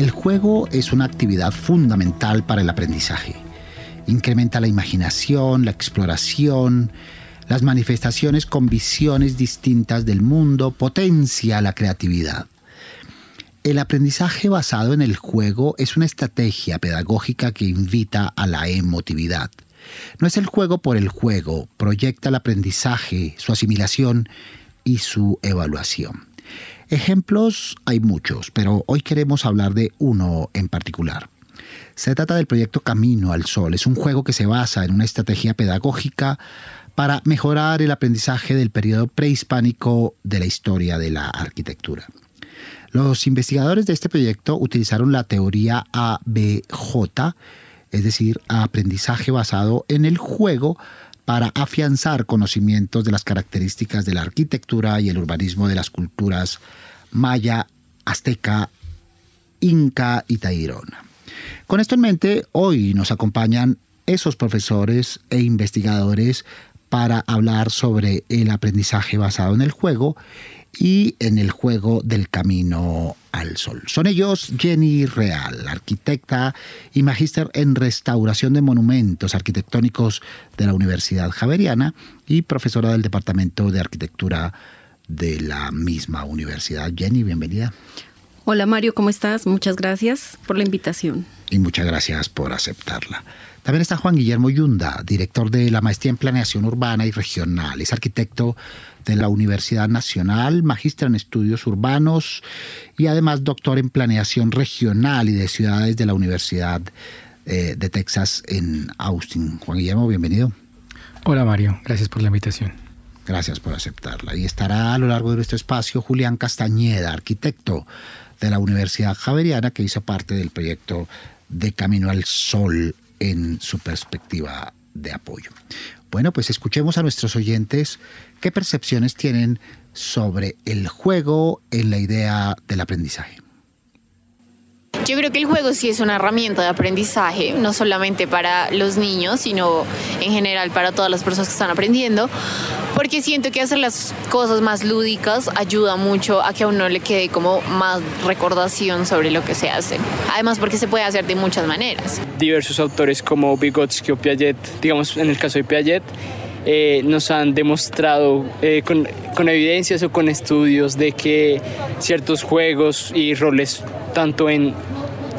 El juego es una actividad fundamental para el aprendizaje. Incrementa la imaginación, la exploración, las manifestaciones con visiones distintas del mundo, potencia la creatividad. El aprendizaje basado en el juego es una estrategia pedagógica que invita a la emotividad. No es el juego por el juego, proyecta el aprendizaje, su asimilación y su evaluación. Ejemplos hay muchos, pero hoy queremos hablar de uno en particular. Se trata del proyecto Camino al Sol. Es un juego que se basa en una estrategia pedagógica para mejorar el aprendizaje del periodo prehispánico de la historia de la arquitectura. Los investigadores de este proyecto utilizaron la teoría ABJ, es decir, aprendizaje basado en el juego, para afianzar conocimientos de las características de la arquitectura y el urbanismo de las culturas maya, azteca, inca y tairona. Con esto en mente, hoy nos acompañan esos profesores e investigadores para hablar sobre el aprendizaje basado en el juego y en el juego del camino al sol. Son ellos Jenny Real, arquitecta y magíster en restauración de monumentos arquitectónicos de la Universidad Javeriana y profesora del Departamento de Arquitectura de la misma universidad. Jenny, bienvenida. Hola Mario, ¿cómo estás? Muchas gracias por la invitación. Y muchas gracias por aceptarla. También está Juan Guillermo Yunda, director de la Maestría en Planeación Urbana y Regional. Es arquitecto de la Universidad Nacional, magíster en estudios urbanos y además doctor en planeación regional y de ciudades de la Universidad eh, de Texas en Austin. Juan Guillermo, bienvenido. Hola Mario, gracias por la invitación. Gracias por aceptarla. Y estará a lo largo de nuestro espacio Julián Castañeda, arquitecto de la Universidad Javeriana, que hizo parte del proyecto de Camino al Sol en su perspectiva de apoyo. Bueno, pues escuchemos a nuestros oyentes qué percepciones tienen sobre el juego en la idea del aprendizaje. Yo creo que el juego sí es una herramienta de aprendizaje, no solamente para los niños, sino en general para todas las personas que están aprendiendo, porque siento que hacer las cosas más lúdicas ayuda mucho a que a uno le quede como más recordación sobre lo que se hace. Además porque se puede hacer de muchas maneras. Diversos autores como Vygotsky o Piaget, digamos en el caso de Piaget, eh, nos han demostrado eh, con, con, evidencias o con estudios de que ciertos juegos y roles, tanto en,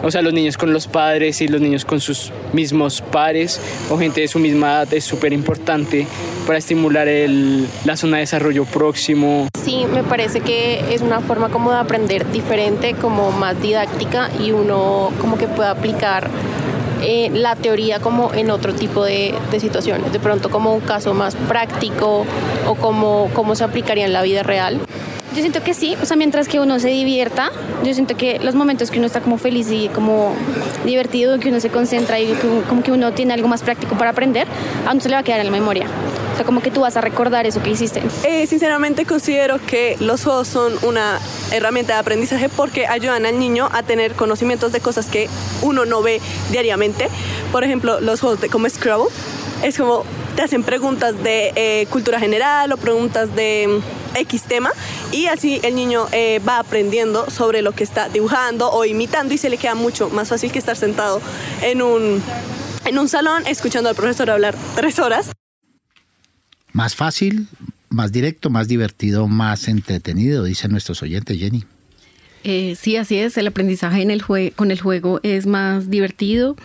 o sea, los niños con los padres y los niños con sus mismos pares o gente de su misma edad, es súper importante para estimular el, la zona de desarrollo próximo. Sí, me parece que es una forma como de aprender diferente, como más didáctica y uno como que puede aplicar eh, la teoría como en otro tipo de, de, situaciones, de pronto como un caso más práctico o como cómo se aplicaría en la vida real. Yo siento que sí, o sea, mientras que uno se divierta, yo siento que los momentos que uno está como feliz y como divertido, que uno se concentra y como que uno tiene algo más práctico para aprender, a uno se le va a quedar en la memoria. Sea, como que tú vas a recordar eso que hiciste. Eh, sinceramente considero que los juegos son una herramienta de aprendizaje porque ayudan al niño a tener conocimientos de cosas que uno no ve diariamente. Por ejemplo, los juegos de, como Scrabble, es como te hacen preguntas de eh, cultura general o preguntas de X tema y así el niño eh, va aprendiendo sobre lo que está dibujando o imitando y se le queda mucho más fácil que estar sentado en un, en un salón escuchando al profesor hablar tres horas. Más fácil, más directo, más divertido, más entretenido, dicen nuestros oyentes, Jenny. Eh, sí, así es. El aprendizaje con el juego es más divertido.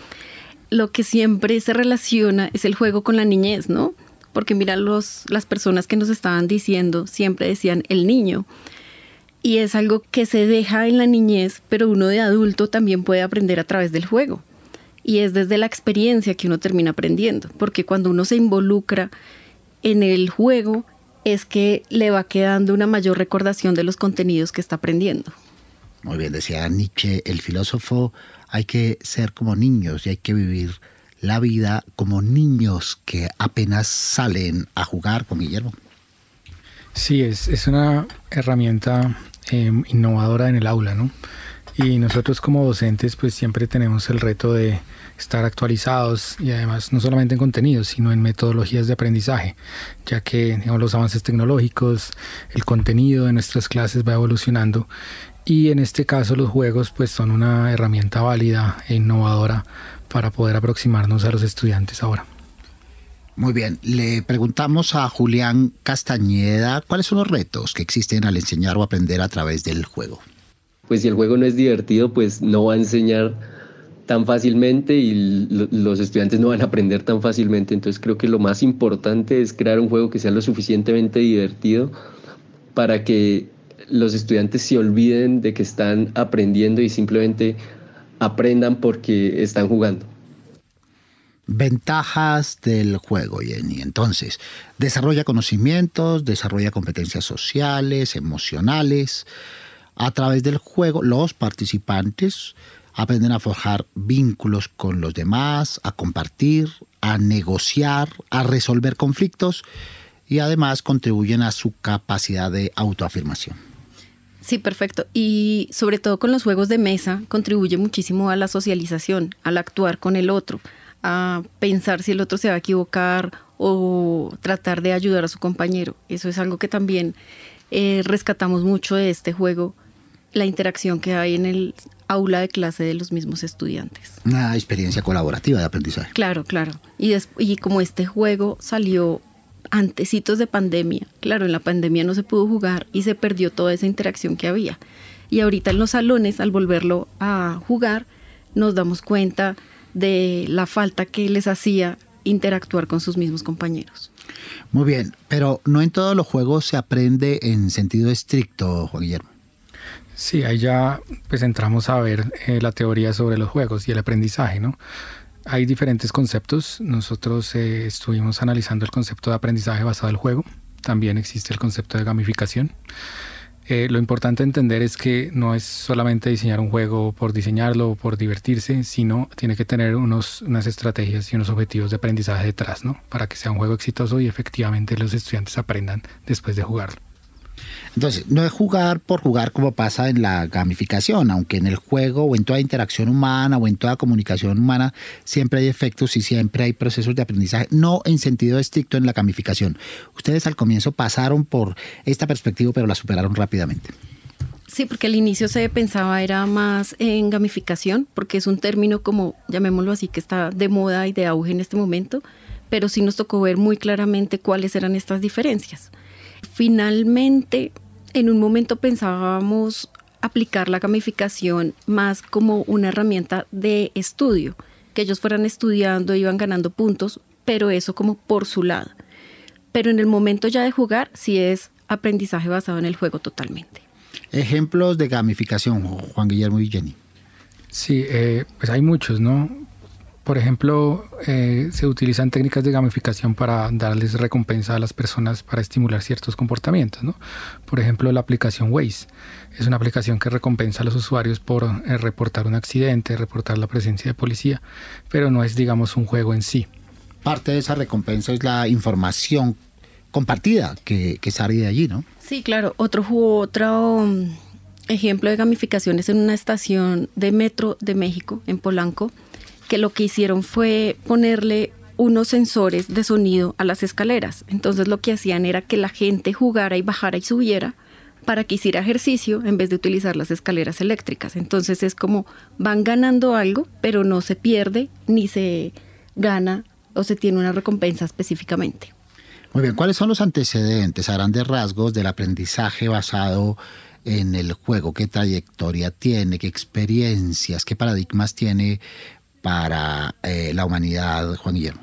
Lo que siempre se relaciona es el juego con la niñez, ¿no? Porque mira, los, las personas que nos estaban diciendo siempre decían el niño. Y es algo que se deja en la niñez, pero uno de adulto también puede aprender a través del juego. Y es desde la experiencia que uno termina aprendiendo, porque cuando uno se involucra en el juego, es que le va quedando una mayor recordación de los contenidos que está aprendiendo. Muy bien, decía Nietzsche, el filósofo, hay que ser como niños y hay que vivir la vida como niños que apenas salen a jugar con Guillermo. Sí, es, es una herramienta eh, innovadora en el aula, ¿no? Y nosotros como docentes pues siempre tenemos el reto de estar actualizados y además no solamente en contenidos, sino en metodologías de aprendizaje, ya que digamos, los avances tecnológicos, el contenido de nuestras clases va evolucionando y en este caso los juegos pues son una herramienta válida e innovadora para poder aproximarnos a los estudiantes ahora. Muy bien, le preguntamos a Julián Castañeda cuáles son los retos que existen al enseñar o aprender a través del juego. Pues si el juego no es divertido, pues no va a enseñar tan fácilmente y los estudiantes no van a aprender tan fácilmente. Entonces creo que lo más importante es crear un juego que sea lo suficientemente divertido para que los estudiantes se olviden de que están aprendiendo y simplemente aprendan porque están jugando. Ventajas del juego, Jenny. Entonces, desarrolla conocimientos, desarrolla competencias sociales, emocionales. A través del juego, los participantes aprenden a forjar vínculos con los demás, a compartir, a negociar, a resolver conflictos y además contribuyen a su capacidad de autoafirmación. Sí, perfecto. Y sobre todo con los juegos de mesa contribuye muchísimo a la socialización, al actuar con el otro, a pensar si el otro se va a equivocar o tratar de ayudar a su compañero. Eso es algo que también eh, rescatamos mucho de este juego, la interacción que hay en el aula de clase de los mismos estudiantes. Una experiencia colaborativa de aprendizaje. Claro, claro. Y, y como este juego salió antecitos de pandemia. Claro, en la pandemia no se pudo jugar y se perdió toda esa interacción que había. Y ahorita en los salones, al volverlo a jugar, nos damos cuenta de la falta que les hacía interactuar con sus mismos compañeros. Muy bien, pero no en todos los juegos se aprende en sentido estricto, Juan Guillermo. Sí, ahí ya pues entramos a ver eh, la teoría sobre los juegos y el aprendizaje, ¿no? Hay diferentes conceptos. Nosotros eh, estuvimos analizando el concepto de aprendizaje basado en el juego. También existe el concepto de gamificación. Eh, lo importante entender es que no es solamente diseñar un juego por diseñarlo o por divertirse, sino tiene que tener unos, unas estrategias y unos objetivos de aprendizaje detrás, ¿no? Para que sea un juego exitoso y efectivamente los estudiantes aprendan después de jugarlo. Entonces, no es jugar por jugar como pasa en la gamificación, aunque en el juego o en toda interacción humana o en toda comunicación humana siempre hay efectos y siempre hay procesos de aprendizaje, no en sentido estricto en la gamificación. Ustedes al comienzo pasaron por esta perspectiva, pero la superaron rápidamente. Sí, porque al inicio se pensaba era más en gamificación, porque es un término como, llamémoslo así, que está de moda y de auge en este momento, pero sí nos tocó ver muy claramente cuáles eran estas diferencias. Finalmente, en un momento pensábamos aplicar la gamificación más como una herramienta de estudio, que ellos fueran estudiando, iban ganando puntos, pero eso como por su lado. Pero en el momento ya de jugar, sí es aprendizaje basado en el juego totalmente. Ejemplos de gamificación, Juan Guillermo y Jenny. Sí, eh, pues hay muchos, ¿no? Por ejemplo, eh, se utilizan técnicas de gamificación para darles recompensa a las personas para estimular ciertos comportamientos. ¿no? Por ejemplo, la aplicación Waze es una aplicación que recompensa a los usuarios por eh, reportar un accidente, reportar la presencia de policía, pero no es, digamos, un juego en sí. Parte de esa recompensa es la información compartida que, que sale de allí, ¿no? Sí, claro. Otro, otro um, ejemplo de gamificación es en una estación de metro de México, en Polanco que lo que hicieron fue ponerle unos sensores de sonido a las escaleras. Entonces lo que hacían era que la gente jugara y bajara y subiera para que hiciera ejercicio en vez de utilizar las escaleras eléctricas. Entonces es como van ganando algo, pero no se pierde ni se gana o se tiene una recompensa específicamente. Muy bien, ¿cuáles son los antecedentes a grandes rasgos del aprendizaje basado en el juego? ¿Qué trayectoria tiene? ¿Qué experiencias? ¿Qué paradigmas tiene para eh, la humanidad, Juan Guillermo?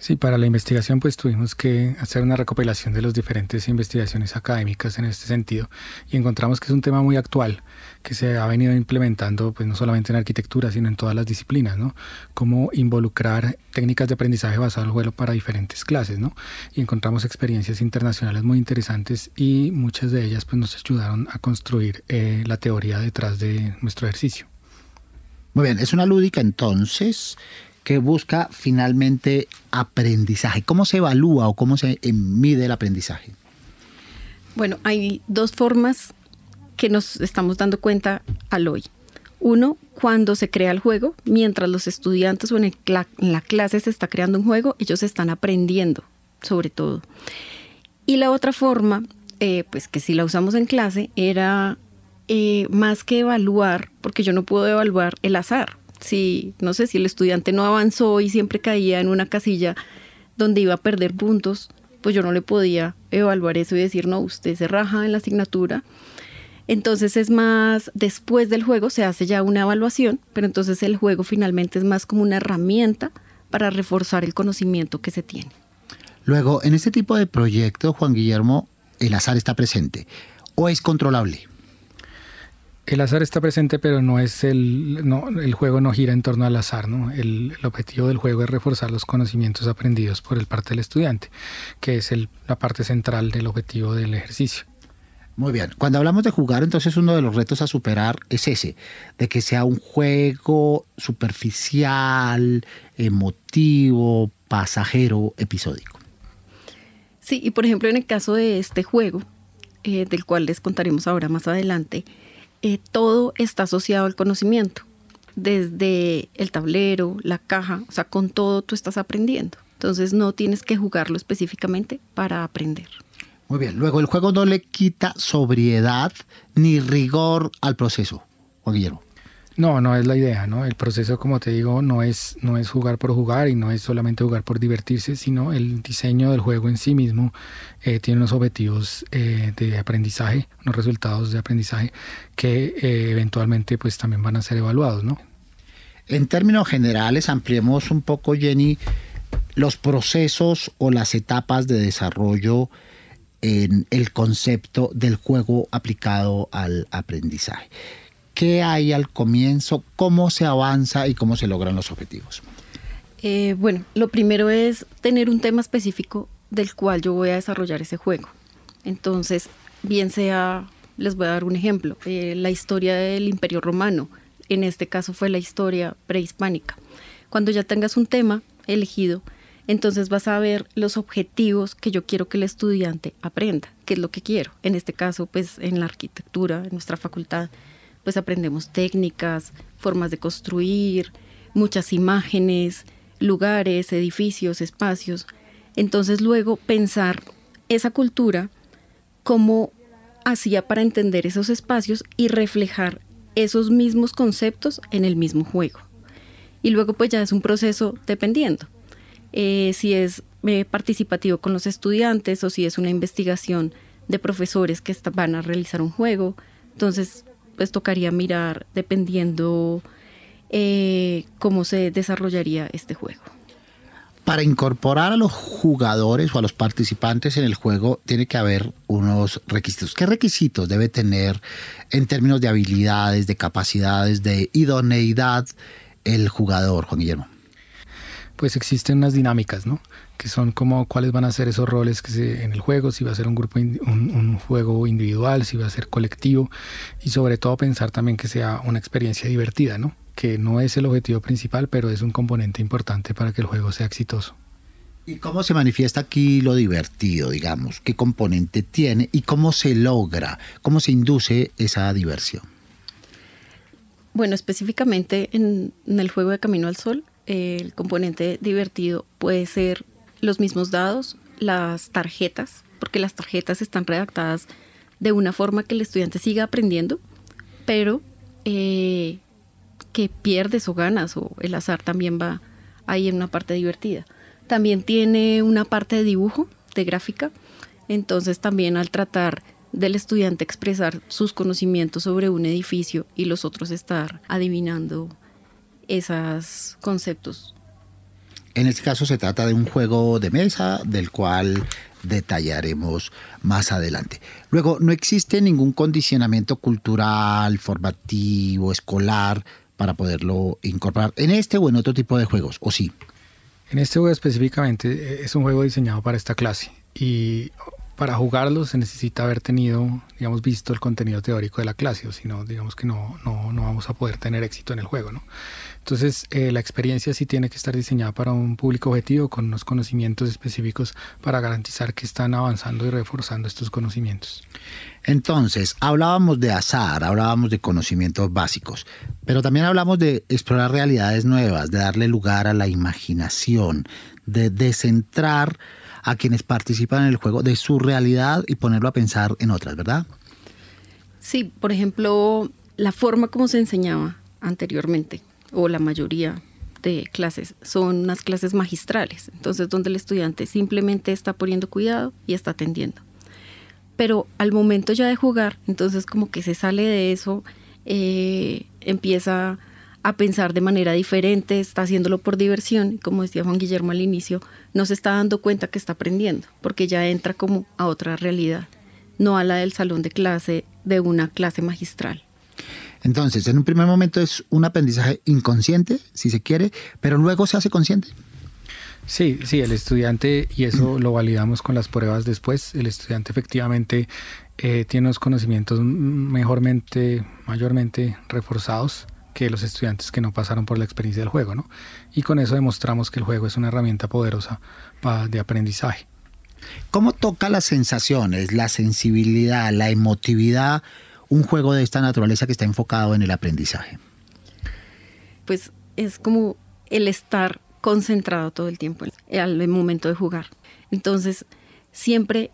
Sí, para la investigación pues tuvimos que hacer una recopilación de las diferentes investigaciones académicas en este sentido y encontramos que es un tema muy actual que se ha venido implementando pues no solamente en arquitectura sino en todas las disciplinas, ¿no? Cómo involucrar técnicas de aprendizaje basado en el juego para diferentes clases, ¿no? Y encontramos experiencias internacionales muy interesantes y muchas de ellas pues nos ayudaron a construir eh, la teoría detrás de nuestro ejercicio. Muy bien, es una lúdica entonces que busca finalmente aprendizaje. ¿Cómo se evalúa o cómo se mide el aprendizaje? Bueno, hay dos formas que nos estamos dando cuenta al hoy. Uno, cuando se crea el juego, mientras los estudiantes o en, la clase se está creando un juego, ellos están aprendiendo, sobre todo. Y la otra forma, eh, pues que si la usamos en clase, era eh, más que evaluar, porque yo no puedo evaluar el azar si, no sé, si el estudiante no avanzó y siempre caía en una casilla donde iba a perder puntos, pues yo no le podía evaluar eso y decir, no, usted se raja en la asignatura. Entonces es más, después del juego se hace ya una evaluación, pero entonces el juego finalmente es más como una herramienta para reforzar el conocimiento que se tiene. Luego, en este tipo de proyecto, Juan Guillermo, el azar está presente o es controlable. El azar está presente, pero no es el, no, el juego no gira en torno al azar, ¿no? El, objetivo del juego es reforzar los conocimientos aprendidos por el parte del estudiante, que es el, la parte central del objetivo del ejercicio. Muy bien, cuando hablamos de jugar, entonces uno de los retos a superar es ese, de que sea un juego superficial, emotivo, pasajero, episódico. Sí, y por ejemplo en el caso de este juego, eh, del cual les contaremos ahora más adelante, eh, todo está asociado al conocimiento, desde el tablero, la caja, o sea, con todo tú estás aprendiendo. Entonces no tienes que jugarlo específicamente para aprender. Muy bien, luego el juego no le quita sobriedad ni rigor al proceso, Juan Guillermo. No, no es la idea, ¿no? El proceso, como te digo, no es, no es jugar por jugar y no es solamente jugar por divertirse, sino el diseño del juego en sí mismo eh, tiene unos objetivos eh, de aprendizaje, unos resultados de aprendizaje que eh, eventualmente pues también van a ser evaluados, ¿no? En términos generales, ampliemos un poco, Jenny, los procesos o las etapas de desarrollo en el concepto del juego aplicado al aprendizaje qué hay al comienzo, cómo se avanza y cómo se logran los objetivos. Eh, bueno, lo primero es tener un tema específico del cual yo voy a desarrollar ese juego. Entonces, bien sea, les voy a dar un ejemplo, eh, la historia del Imperio Romano, en este caso fue la historia prehispánica. Cuando ya tengas un tema elegido, entonces vas a ver los objetivos que yo quiero que el estudiante aprenda, qué es lo que quiero. En este caso, pues en la arquitectura, en nuestra facultad, pues aprendemos técnicas, formas de construir, muchas imágenes, lugares, edificios, espacios. Entonces luego pensar esa cultura como hacía para entender esos espacios y reflejar esos mismos conceptos en el mismo juego. Y luego pues ya es un proceso dependiendo. Eh, si es eh, participativo con los estudiantes o si es una investigación de profesores que van a realizar un juego. Entonces pues tocaría mirar dependiendo eh, cómo se desarrollaría este juego. Para incorporar a los jugadores o a los participantes en el juego tiene que haber unos requisitos. ¿Qué requisitos debe tener en términos de habilidades, de capacidades, de idoneidad el jugador, Juan Guillermo? Pues existen unas dinámicas, ¿no? Que son como cuáles van a ser esos roles que se, en el juego, si va a ser un grupo, un, juego individual, si va a ser colectivo y sobre todo pensar también que sea una experiencia divertida, ¿no? Que no es el objetivo principal, pero es un componente importante para que el juego sea exitoso. ¿Y cómo se manifiesta aquí lo divertido, digamos? ¿Qué componente tiene y cómo se logra, cómo se induce esa diversión? Bueno, específicamente en, en el juego de Camino al Sol, el componente divertido puede ser los mismos dados, las tarjetas, porque las tarjetas están redactadas de una forma que el estudiante siga aprendiendo, pero eh, que pierdes o ganas, o el azar también va ahí en una parte divertida. También tiene una parte de dibujo, de gráfica, entonces también al tratar del estudiante expresar sus conocimientos sobre un edificio y los otros estar adivinando esos conceptos En este caso se trata de un juego de mesa del cual detallaremos más adelante. Luego, no existe ningún condicionamiento cultural, formativo, escolar para poderlo incorporar en este o en otro tipo de juegos, ¿o sí? En este juego específicamente eh, es un juego diseñado para esta clase y para jugarlo se necesita haber tenido, digamos, visto el contenido teórico de la clase, o si no, digamos que no, no, no vamos a poder tener éxito en el juego, ¿no? Entonces, eh, la experiencia sí tiene que estar diseñada para un público objetivo con unos conocimientos específicos para garantizar que están avanzando y reforzando estos conocimientos. Entonces, hablábamos de azar, hablábamos de conocimientos básicos, pero también hablamos de explorar realidades nuevas, de darle lugar a la imaginación, de descentrar a quienes participan en el juego de su realidad y ponerlo a pensar en otras, ¿verdad? Sí, por ejemplo, la forma como se enseñaba anteriormente, o la mayoría de clases, son unas clases magistrales, entonces donde el estudiante simplemente está poniendo cuidado y está atendiendo. Pero al momento ya de jugar, entonces como que se sale de eso, eh, empieza a pensar de manera diferente, está haciéndolo por diversión como decía Juan Guillermo al inicio, no se está dando cuenta que está aprendiendo, porque ya entra como a otra realidad, no a la del salón de clase de una clase magistral. Entonces, en un primer momento es un aprendizaje inconsciente, si se quiere, pero luego se hace consciente. Sí, sí, el estudiante, y eso lo validamos con las pruebas después, el estudiante efectivamente eh, tiene unos conocimientos mejormente, mayormente reforzados que los estudiantes que no pasaron por la experiencia del juego, ¿no? Y con eso demostramos que el juego es una herramienta poderosa de aprendizaje. ¿Cómo toca las sensaciones, la sensibilidad, la emotividad un juego de esta naturaleza que está enfocado en el aprendizaje? Pues es como el estar concentrado todo el tiempo al momento de jugar. Entonces, siempre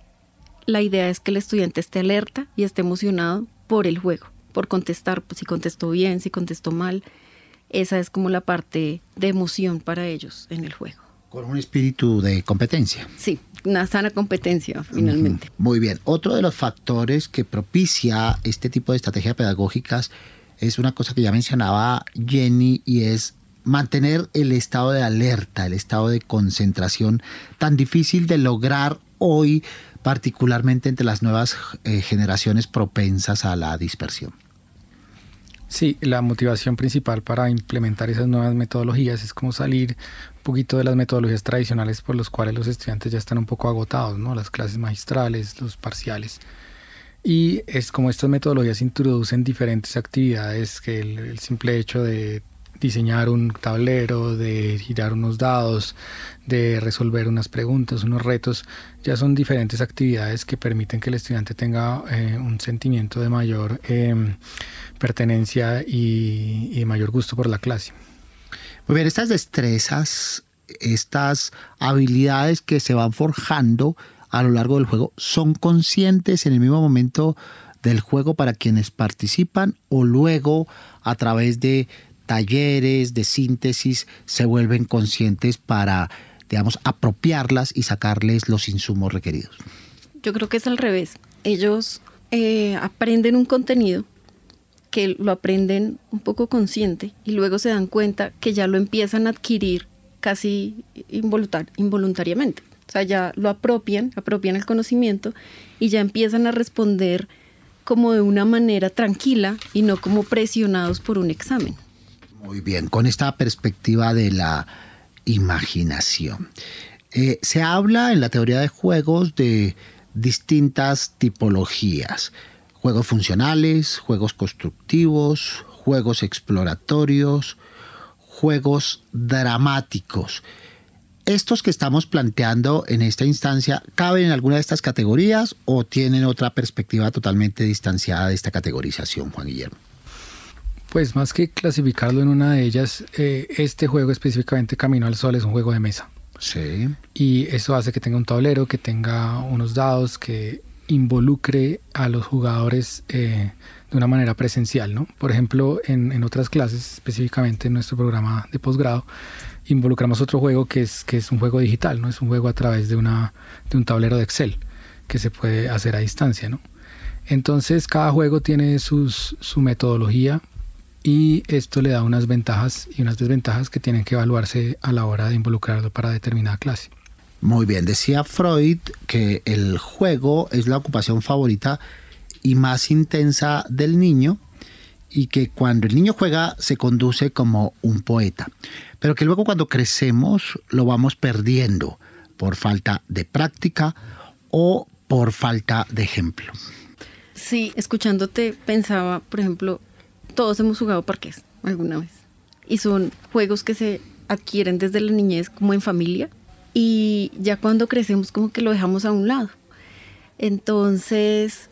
la idea es que el estudiante esté alerta y esté emocionado por el juego por contestar, pues, si contestó bien, si contestó mal. Esa es como la parte de emoción para ellos en el juego. Con un espíritu de competencia. Sí, una sana competencia finalmente. Muy bien. Otro de los factores que propicia este tipo de estrategias pedagógicas es una cosa que ya mencionaba Jenny y es mantener el estado de alerta, el estado de concentración tan difícil de lograr hoy, particularmente entre las nuevas eh, generaciones propensas a la dispersión. Sí, la motivación principal para implementar esas nuevas metodologías es como salir un poquito de las metodologías tradicionales por los cuales los estudiantes ya están un poco agotados, ¿no? Las clases magistrales, los parciales. Y es como estas metodologías introducen diferentes actividades que el simple hecho de diseñar un tablero, de girar unos dados, de resolver unas preguntas, unos retos, ya son diferentes actividades que permiten que el estudiante tenga eh, un sentimiento de mayor em, pertenencia y, y mayor gusto por la clase. Muy bien, estas destrezas, estas habilidades que se van forjando a lo largo del juego, ¿son conscientes en el mismo momento del juego para quienes participan o luego a través de talleres de síntesis se vuelven conscientes para, digamos, apropiarlas y sacarles los insumos requeridos? Yo creo que es al revés. Ellos eh, aprenden un contenido que lo aprenden un poco consciente y luego se dan cuenta que ya lo empiezan a adquirir casi involuntariamente. O sea, ya lo apropian, apropian el conocimiento y ya empiezan a responder como de una manera tranquila y no como presionados por un examen. Muy bien, con esta perspectiva de la imaginación. Eh, se habla en la teoría de juegos de distintas tipologías. Juegos funcionales, juegos constructivos, juegos exploratorios, juegos dramáticos. ¿Estos que estamos planteando en esta instancia caben en alguna de estas categorías o tienen otra perspectiva totalmente distanciada de esta categorización, Juan Guillermo? Pues más que clasificarlo en una de ellas, eh, este juego específicamente Camino al Sol es un juego de mesa. Sí. Y eso hace que tenga un tablero, que tenga unos dados, que involucre a los jugadores eh, de una manera presencial, ¿no? Por ejemplo, en, otras clases, específicamente en nuestro programa de posgrado, involucramos otro juego que es, que es un juego digital, ¿no? Es un juego a través de, una, de un tablero de Excel que se puede hacer a distancia, ¿no? Entonces cada juego tiene sus, su metodología y esto le da unas ventajas y unas desventajas que tienen que evaluarse a la hora de involucrarlo para determinada clase. Muy bien, decía Freud que el juego es la ocupación favorita y más intensa del niño y que cuando el niño juega se conduce como un poeta, pero que luego cuando crecemos lo vamos perdiendo por falta de práctica o por falta de ejemplo. Sí, escuchándote pensaba, por ejemplo, todos hemos jugado parques alguna vez y son juegos que se adquieren desde la niñez como en familia y ya cuando crecemos como que lo dejamos a un lado. Entonces,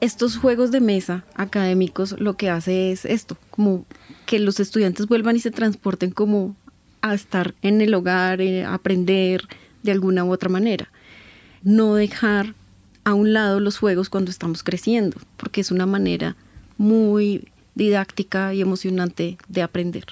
estos juegos de mesa académicos lo que hace es esto, como que los estudiantes vuelvan y se transporten como a estar en el hogar, eh, aprender de alguna u otra manera. No dejar a un lado los juegos cuando estamos creciendo, porque es una manera muy didáctica y emocionante de aprender.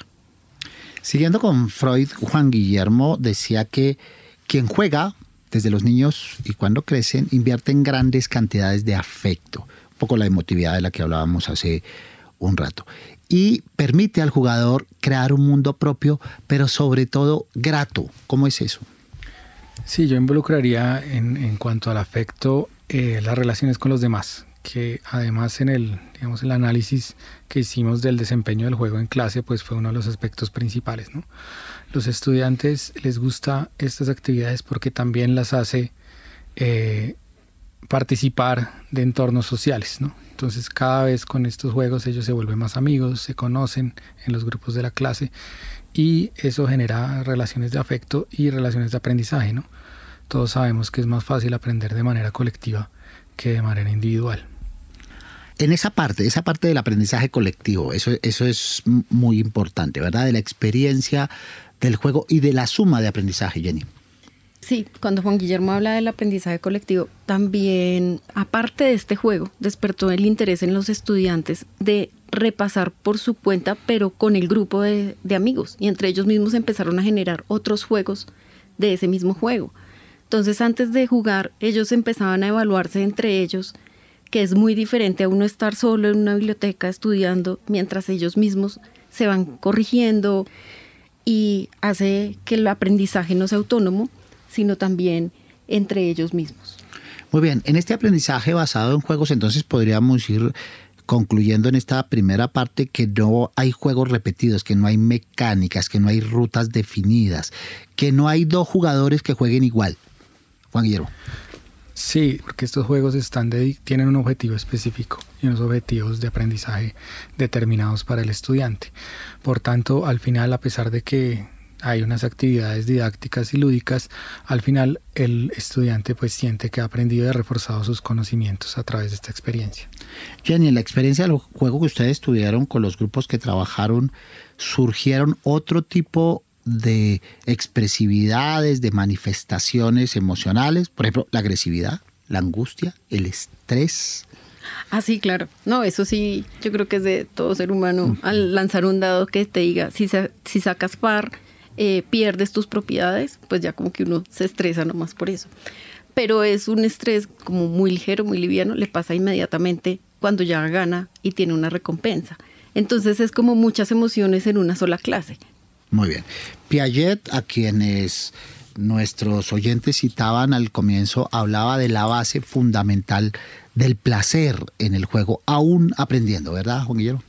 Siguiendo con Freud, Juan Guillermo decía que quien juega desde los niños y cuando crecen invierten grandes cantidades de afecto, un poco la emotividad de la que hablábamos hace un rato, y permite al jugador crear un mundo propio, pero sobre todo grato. ¿Cómo es eso? Sí, yo involucraría en, en cuanto al afecto eh, las relaciones con los demás, que además en el, digamos, el análisis que hicimos del desempeño del juego en clase, pues fue uno de los aspectos principales. Los estudiantes les gusta estas actividades porque también las hace eh, participar de entornos sociales. Entonces cada vez con estos juegos ellos se vuelven más amigos, se conocen en los grupos de la clase y eso genera relaciones de afecto y relaciones de aprendizaje. Todos sabemos que es más fácil aprender de manera colectiva que de manera individual. En esa parte, esa parte del aprendizaje colectivo, eso, eso es muy importante, ¿verdad? De la experiencia del juego y de la suma de aprendizaje, Jenny. Sí, cuando Juan Guillermo habla del aprendizaje colectivo, también, aparte de este juego, despertó el interés en los estudiantes de repasar por su cuenta, pero con el grupo de, de amigos. Y entre ellos mismos empezaron a generar otros juegos de ese mismo juego. Entonces, antes de jugar, ellos empezaban a evaluarse entre ellos, que es muy diferente a uno estar solo en una biblioteca estudiando mientras ellos mismos se van corrigiendo y hace que el aprendizaje no sea autónomo, sino también entre ellos mismos. Muy bien, en este aprendizaje basado en juegos, entonces podríamos ir concluyendo en esta primera parte que no hay juegos repetidos, que no hay mecánicas, que no hay rutas definidas, que no hay dos jugadores que jueguen igual. Juan Guillermo. Sí, porque estos juegos están tienen un objetivo específico y unos objetivos de aprendizaje determinados para el estudiante. Por tanto, al final, a pesar de que hay unas actividades didácticas y lúdicas, al final el estudiante pues siente que ha aprendido y ha reforzado sus conocimientos a través de esta experiencia. Jenny, en la experiencia del juego que ustedes tuvieron con los grupos que trabajaron, ¿surgieron otro tipo de expresividades, de manifestaciones emocionales? Por ejemplo, la agresividad, la angustia, el estrés. Ah, sí, claro. No, eso sí, yo creo que es de todo ser humano. Al lanzar un dado que te diga, si, si sacas par, eh, pierdes tus propiedades, pues ya como que uno se estresa nomás por eso. Pero es un estrés como muy ligero, muy liviano, le pasa inmediatamente cuando ya gana y tiene una recompensa. Entonces es como muchas emociones en una sola clase. Muy bien. Piaget, a quienes nuestros oyentes citaban al comienzo, hablaba de la base fundamental del placer en el juego, aún aprendiendo, ¿verdad, Juan Guillermo?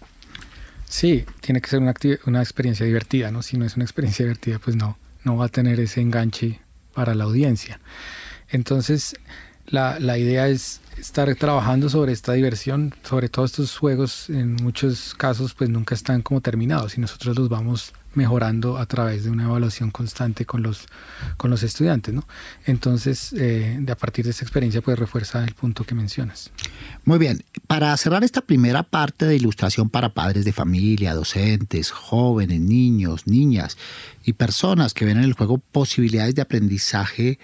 Sí, tiene que ser una, una experiencia divertida, ¿no? Si no es una experiencia divertida, pues no, no va a tener ese enganche para la audiencia. Entonces, la, la, idea es estar trabajando sobre esta diversión, sobre todos estos juegos, en muchos casos pues nunca están como terminados y nosotros los vamos mejorando a través de una evaluación constante con los, con los estudiantes. ¿no? Entonces, eh, de a partir de esta experiencia, pues refuerza el punto que mencionas. Muy bien, para cerrar esta primera parte de ilustración para padres de familia, docentes, jóvenes, niños, niñas y personas que ven en el juego posibilidades de aprendizaje,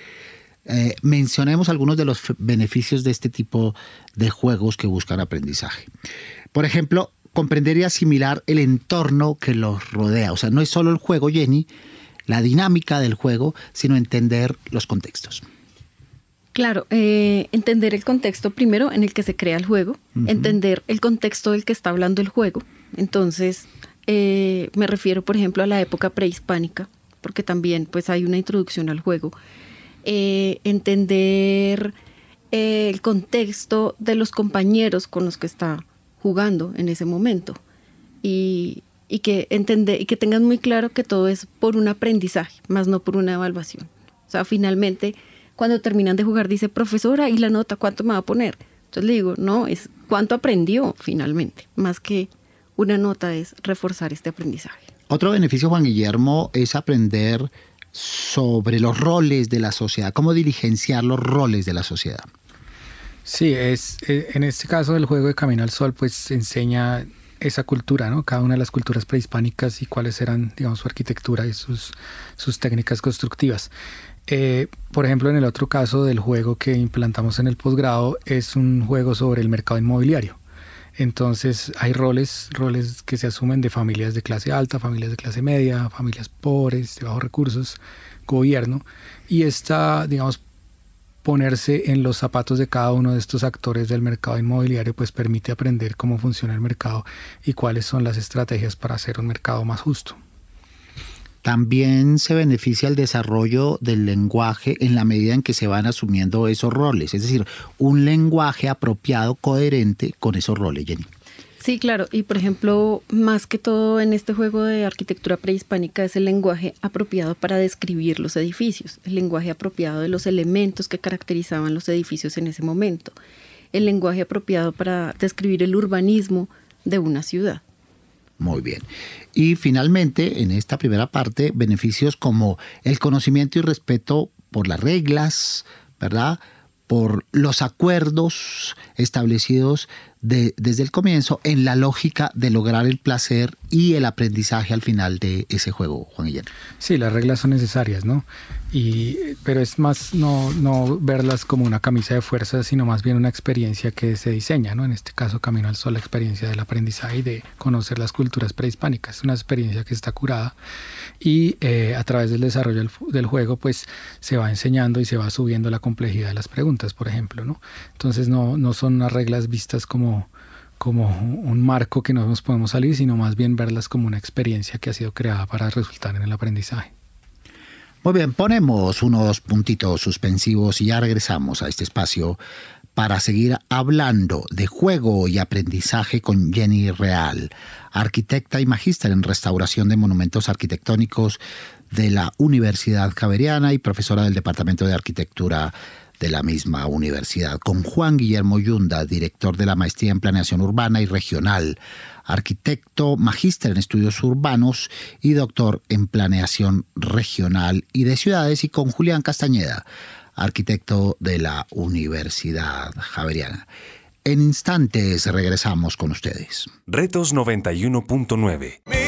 eh, mencionemos algunos de los beneficios de este tipo de juegos que buscan aprendizaje. Por ejemplo, comprender y asimilar el entorno que los rodea. O sea, no es solo el juego, Jenny, la dinámica del juego, sino entender los contextos. Claro, eh, entender el contexto primero en el que se crea el juego, entender el contexto del que está hablando el juego. Entonces, eh, me refiero, por ejemplo, a la época prehispánica, porque también pues hay una introducción al juego. Eh, entender el contexto de los compañeros con los que está jugando en ese momento y, que entender y que tengan muy claro que todo es por un aprendizaje, más no por una evaluación. O sea, finalmente cuando terminan de jugar dice, profesora, ¿y la nota cuánto me va a poner? Entonces le digo, no, es cuánto aprendió finalmente, más que una nota es reforzar este aprendizaje. Otro beneficio, Juan Guillermo, es aprender sobre los roles de la sociedad, cómo diligenciar los roles de la sociedad. Sí, es, eh, en este caso el juego de Camino al Sol pues enseña esa cultura, ¿no? Cada una de las culturas prehispánicas y cuáles eran, digamos, su arquitectura y sus, sus técnicas constructivas. Eh, por ejemplo, en el otro caso del juego que implantamos en el posgrado es un juego sobre el mercado inmobiliario. Entonces hay roles, roles que se asumen de familias de clase alta, familias de clase media, familias pobres, de bajos recursos, gobierno. Y esta, digamos, ponerse en los zapatos de cada uno de estos actores del mercado inmobiliario, pues permite aprender cómo funciona el mercado y cuáles son las estrategias para hacer un mercado más justo. También se beneficia el desarrollo del lenguaje en la medida en que se van asumiendo esos roles, es decir, un lenguaje apropiado, coherente con esos roles, Jenny. Sí, claro. Y por ejemplo, más que todo en este juego de arquitectura prehispánica es el lenguaje apropiado para describir los edificios, el lenguaje apropiado de los elementos que caracterizaban los edificios en ese momento, el lenguaje apropiado para describir el urbanismo de una ciudad. Muy bien. Y finalmente, en esta primera parte, beneficios como el conocimiento y respeto por las reglas, ¿verdad? Por los acuerdos establecidos desde el comienzo en la lógica de lograr el placer y el aprendizaje al final de ese juego, Juan Guillermo. Sí, las reglas son necesarias, ¿no? Y, pero es más no, no verlas como una camisa de fuerza, sino más bien una experiencia que se diseña, ¿no? En este caso, Camino al Sol, la experiencia del aprendizaje y de conocer las culturas prehispánicas. Es una experiencia que está curada y eh, a través del desarrollo del, del, juego, pues se va enseñando y se va subiendo la complejidad de las preguntas, por ejemplo, ¿no? Entonces no, no son unas reglas vistas como como, un marco que no nos podemos salir, sino más bien verlas como una experiencia que ha sido creada para resultar en el aprendizaje. Muy bien, ponemos unos puntitos suspensivos y ya regresamos a este espacio para seguir hablando de juego y aprendizaje con Jenny Real, arquitecta y magíster en restauración de monumentos arquitectónicos de la Universidad Javeriana y profesora del Departamento de Arquitectura de la misma universidad, con Juan Guillermo Yunda, director de la Maestría en Planeación Urbana y Regional, arquitecto, magíster en estudios urbanos y doctor en Planeación Regional y de Ciudades, y con Julián Castañeda, arquitecto de la Universidad Javeriana. En instantes regresamos con ustedes. Retos 91.9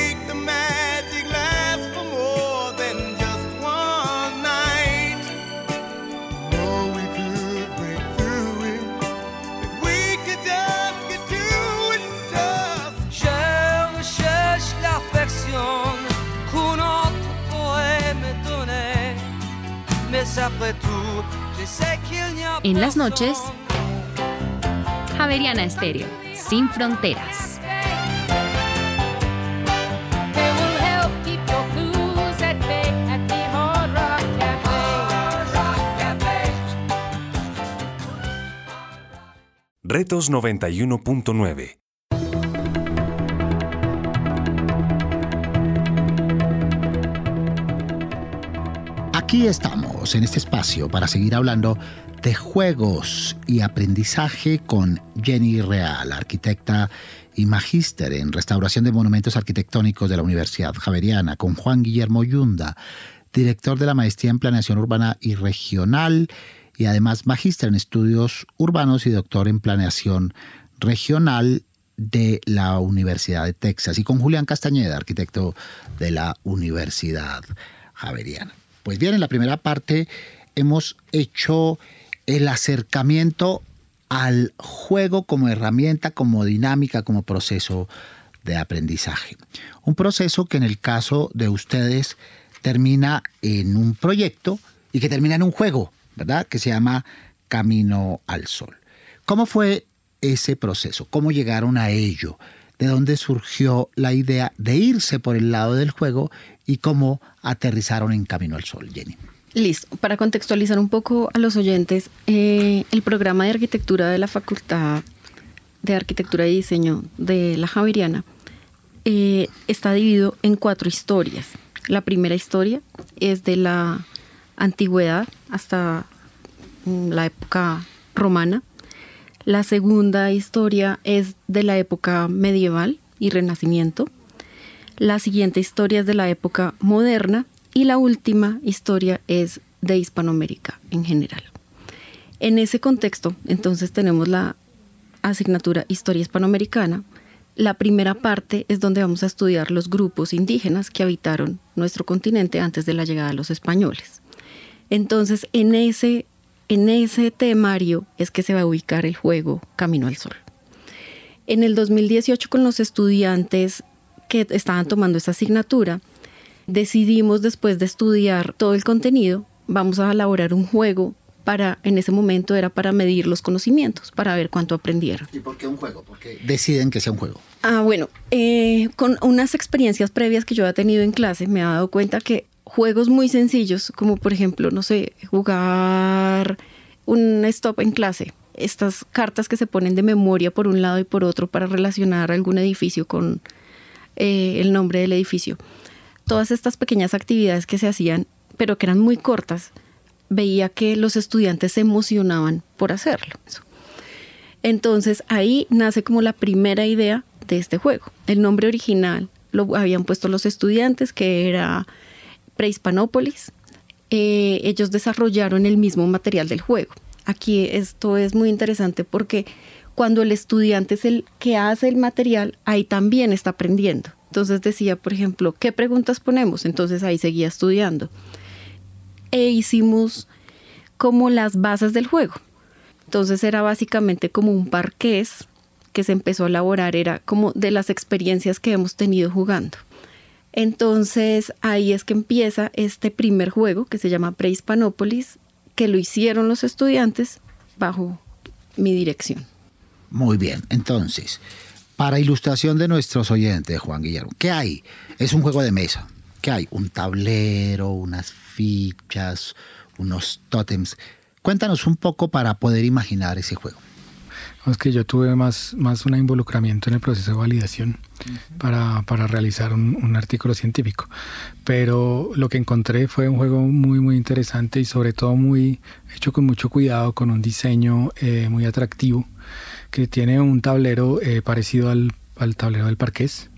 En las noches, Javeriana Estéreo, sin fronteras. Retos 91.9 Aquí estamos en este espacio para seguir hablando de juegos y aprendizaje con Jenny Real, arquitecta y magíster en restauración de monumentos arquitectónicos de la Universidad Javeriana, con Juan Guillermo Yunda, director de la maestría en planeación urbana y regional y además magíster en estudios urbanos y doctor en planeación regional de la Universidad de Texas y con Julián Castañeda, arquitecto de la Universidad Javeriana. Pues bien, en la primera parte hemos hecho el acercamiento al juego como herramienta, como dinámica, como proceso de aprendizaje. Un proceso que en el caso de ustedes termina en un proyecto y que termina en un juego, ¿verdad? Que se llama Camino al Sol. ¿Cómo fue ese proceso? ¿Cómo llegaron a ello? ¿De dónde surgió la idea de irse por el lado del juego y cómo aterrizaron en Camino al Sol, Jenny? Listo. Para contextualizar un poco a los oyentes, eh, el programa de arquitectura de la Facultad de Arquitectura y Diseño de la Javeriana eh, está dividido en cuatro historias. La primera historia es de la antigüedad hasta mm, la época romana. La segunda historia es de la época medieval y renacimiento. La siguiente historia es de la época moderna y la última historia es de Hispanoamérica en general. En ese contexto, entonces tenemos la asignatura Historia Hispanoamericana. La primera parte es donde vamos a estudiar los grupos indígenas que habitaron nuestro continente antes de la llegada de los españoles. Entonces, en ese, en ese temario es que se va a ubicar el juego Camino al Sol. En el 2018, con los estudiantes que estaban tomando esa asignatura, decidimos después de estudiar todo el contenido, vamos a elaborar un juego para, en ese momento era para medir los conocimientos, para ver cuánto aprendieron. ¿Y por qué un juego? Porque deciden que sea un juego. Ah, bueno, eh, con unas experiencias previas que yo he tenido en clase, me he dado cuenta que juegos muy sencillos, como por ejemplo, no sé, jugar un stop en clase, estas cartas que se ponen de memoria por un lado y por otro para relacionar algún edificio con eh, el nombre del edificio todas estas pequeñas actividades que se hacían, pero que eran muy cortas, veía que los estudiantes se emocionaban por hacerlo. Entonces ahí nace como la primera idea de este juego. El nombre original lo habían puesto los estudiantes, que era Prehispanópolis. Eh, ellos desarrollaron el mismo material del juego. Aquí esto es muy interesante porque cuando el estudiante es el que hace el material, ahí también está aprendiendo. Entonces decía, por ejemplo, ¿qué preguntas ponemos? Entonces ahí seguía estudiando. E hicimos como las bases del juego. Entonces era básicamente como un parqués que se empezó a elaborar, era como de las experiencias que hemos tenido jugando. Entonces ahí es que empieza este primer juego que se llama Prehispanópolis, que lo hicieron los estudiantes bajo mi dirección. Muy bien, entonces, para ilustración de nuestros oyentes, Juan Guillermo, ¿qué hay? Es un juego de mesa. ¿Qué hay? Un tablero, unas fichas, unos tótems. Cuéntanos un poco para poder imaginar ese juego. Es que yo tuve más, más un involucramiento en el proceso de validación para, para, realizar un, artículo científico. Pero lo que encontré fue un juego muy, muy interesante y sobre todo muy hecho con mucho cuidado, con un diseño eh, muy atractivo que tiene un tablero eh, parecido al, tablero del parqués,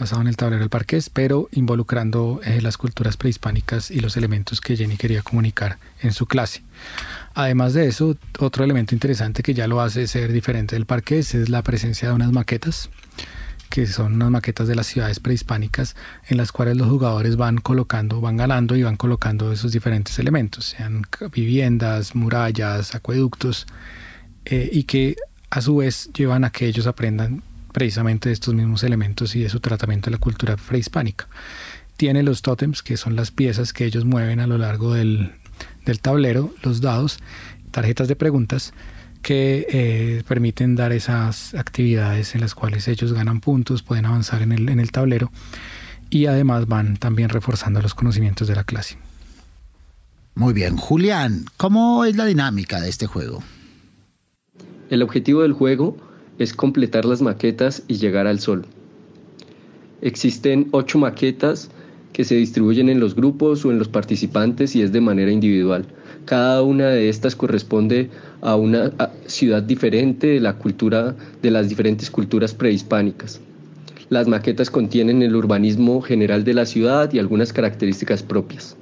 basado en el tablero del parqués, pero involucrando eh, las culturas prehispánicas y los elementos que Jenny quería comunicar en su clase. Además de eso, otro elemento interesante que ya lo hace ser diferente del parqués es la presencia de unas maquetas que son unas maquetas de las ciudades prehispánicas en las cuales los jugadores van colocando, van ganando y van colocando esos diferentes elementos, sean viviendas, murallas, acueductos, eh, y que a su vez llevan a que ellos aprendan precisamente de estos mismos elementos y de su tratamiento de la cultura prehispánica. Tiene los tótems, que son las piezas que ellos mueven a lo largo del, tablero, los dados, tarjetas de preguntas que eh, permiten dar esas actividades en las cuales ellos ganan puntos, pueden avanzar en el, en el tablero y además van también reforzando los conocimientos de la clase. Muy bien, Julián, ¿cómo es la dinámica de este juego? El objetivo del juego es completar las maquetas y llegar al sol. Existen ocho maquetas que se distribuyen en los grupos o en los participantes y es de manera individual. Cada una de estas corresponde a una ciudad diferente de la cultura de las diferentes culturas prehispánicas. Las maquetas contienen el urbanismo general de la ciudad y algunas características propias.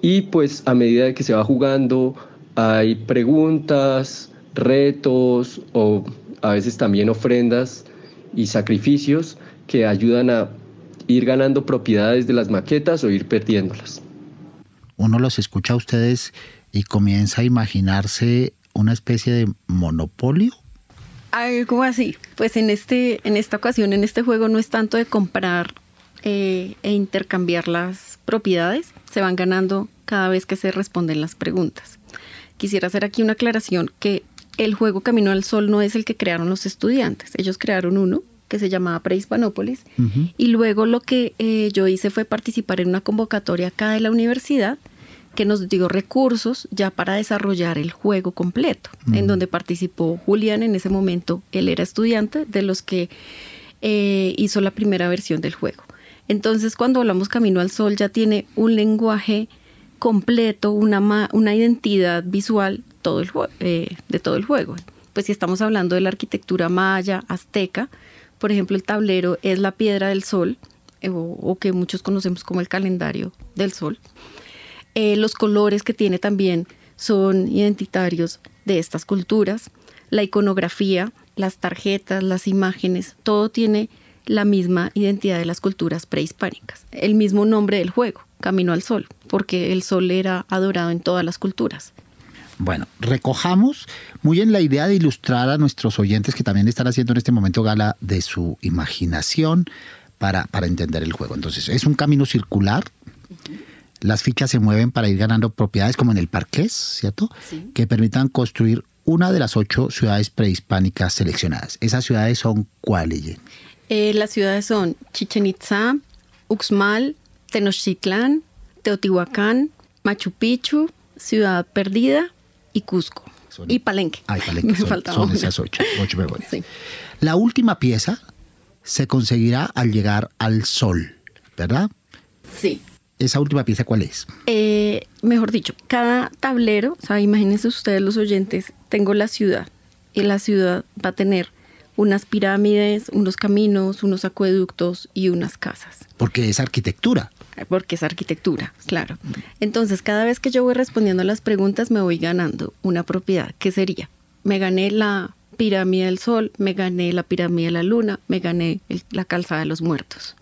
Y pues a medida que se va jugando hay preguntas, retos o a veces también ofrendas y sacrificios que ayudan a ir ganando propiedades de las maquetas o ir perdiéndolas. Uno los escucha a ustedes y comienza a imaginarse una especie de monopolio. Algo así. Pues en, este, en esta ocasión, en este juego, no es tanto de comprar eh, e intercambiar las propiedades, se van ganando cada vez que se responden las preguntas. quisiera hacer aquí una aclaración que el juego Camino al Sol no es el que crearon los estudiantes. Ellos crearon uno que se llamaba Prehispanópolis y luego lo que eh, yo hice fue participar en una convocatoria acá de la universidad que nos dio recursos ya para desarrollar el juego completo, en donde participó Julián en ese momento, él era estudiante de los que eh, hizo la primera versión del juego. Entonces cuando hablamos Camino al Sol ya tiene un lenguaje completo, una, una identidad visual todo el, eh, de todo el juego. Pues si estamos hablando de la arquitectura maya, azteca, por ejemplo, el tablero es la piedra del sol, eh, o, que muchos conocemos como el calendario del sol. Eh, los colores que tiene también son identitarios de estas culturas. La iconografía, las tarjetas, las imágenes, todo tiene la misma identidad de las culturas prehispánicas. El mismo nombre del juego, Camino al Sol, porque el sol era adorado en todas las culturas. Bueno, recojamos muy en la idea de ilustrar a nuestros oyentes que también están haciendo en este momento gala de su imaginación para, para entender el juego. Entonces, es un camino circular. Las fichas se mueven para ir ganando propiedades como en el parqués, ¿cierto? Que permitan construir una de las ocho ciudades prehispánicas seleccionadas. ¿Esas ciudades son cuáles? Eh, las ciudades son Chichen Itza, Uxmal, Tenochtitlán, Teotihuacán, Machu Picchu, Ciudad Perdida y Cusco. y Palenque. Ay, Palenque. son, son esas ocho, ocho memorias. La última pieza se conseguirá al llegar al sol, ¿verdad? Sí. ¿Esa última pieza cuál es? Eh, mejor dicho, cada tablero, o sea, imagínense ustedes los oyentes, tengo la ciudad y la ciudad va a tener unas pirámides, unos caminos, unos acueductos y unas casas. Porque es arquitectura. Porque es arquitectura, claro. Entonces, cada vez que yo voy respondiendo a las preguntas, me voy ganando una propiedad. ¿Qué sería? Me gané la pirámide del sol, me gané la pirámide de la luna, me gané la calzada de los muertos.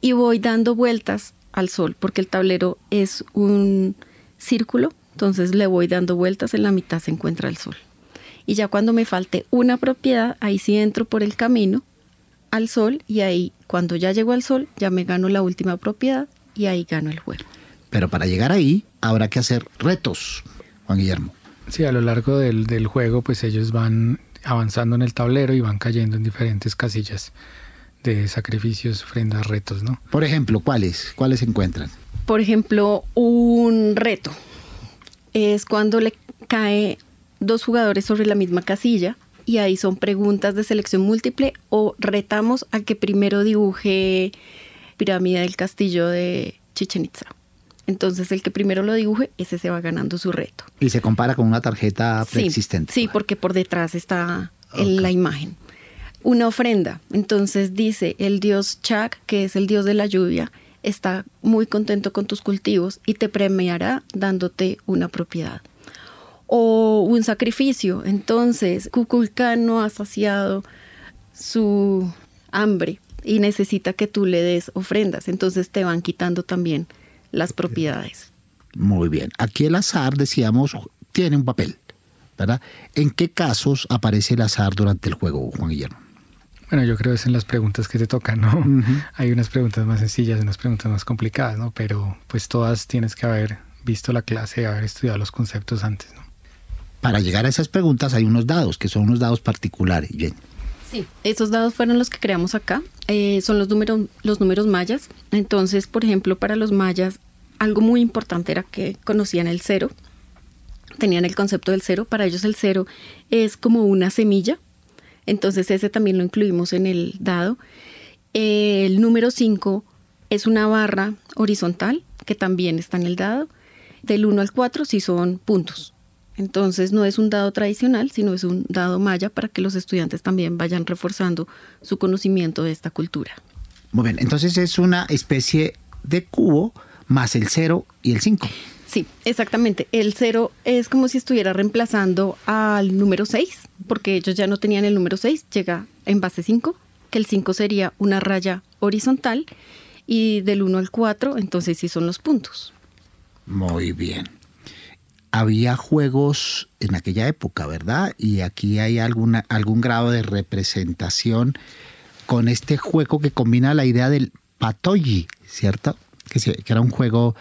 Y voy dando vueltas al sol, porque el tablero es un círculo, entonces le voy dando vueltas, en la mitad se encuentra el sol. Y ya cuando me falte una propiedad, ahí sí entro por el camino al sol y ahí cuando ya llego al sol ya me gano la última propiedad y ahí gano el juego. Pero para llegar ahí habrá que hacer retos, Juan Guillermo. Sí, a lo largo del, del juego pues ellos van avanzando en el tablero y van cayendo en diferentes casillas de sacrificios, ofrendas, retos, ¿no? Por ejemplo, ¿cuáles? ¿Cuáles se encuentran? Por ejemplo, un reto es cuando le cae dos jugadores sobre la misma casilla y ahí son preguntas de selección múltiple o retamos a que primero dibuje pirámide del castillo de Chichen Itza. Entonces el que primero lo dibuje, ese se va ganando su reto. Y se compara con una tarjeta preexistente. Sí, porque por detrás está la imagen. Una ofrenda. Entonces dice el dios Chak, que es el dios de la lluvia, está muy contento con tus cultivos y te premiará dándote una propiedad o un sacrificio. Entonces, Kukulkan no ha saciado su hambre y necesita que tú le des ofrendas. Entonces te van quitando también las propiedades. Muy bien. Aquí el azar, decíamos, tiene un papel, ¿verdad? ¿En qué casos aparece el azar durante el juego, Juan Guillermo? Bueno, yo creo que es en las preguntas que te tocan, ¿no? Hay unas preguntas más sencillas, unas preguntas más complicadas, ¿no? Pero pues todas tienes que haber visto la clase y haber estudiado los conceptos antes, ¿no? Para llegar a esas preguntas hay unos dados, que son unos dados particulares. Sí, esos dados fueron los que creamos acá. Eh, son los números, los números mayas. Entonces, por ejemplo, para los mayas, algo muy importante era que conocían el cero. Tenían el concepto del cero. Para ellos el cero es como una semilla. Entonces ese también lo incluimos en el dado. el número 5 es una barra horizontal que también está en el dado. Del 1 al 4 sí son puntos. Entonces no es un dado tradicional, sino es un dado maya para que los estudiantes también vayan reforzando su conocimiento de esta cultura. Muy bien, entonces es una especie de cubo más el 0 y el 5. Sí, exactamente. El 0 es como si estuviera reemplazando al número 6, porque ellos ya no tenían el número 6, llega en base 5, que el 5 sería una raya horizontal, y del 1 al 4, entonces sí son los puntos. Muy bien había juegos en aquella época, ¿verdad? Y aquí hay alguna, algún grado de representación con este juego que combina la idea del patoyi, ¿cierto? Que, era un juego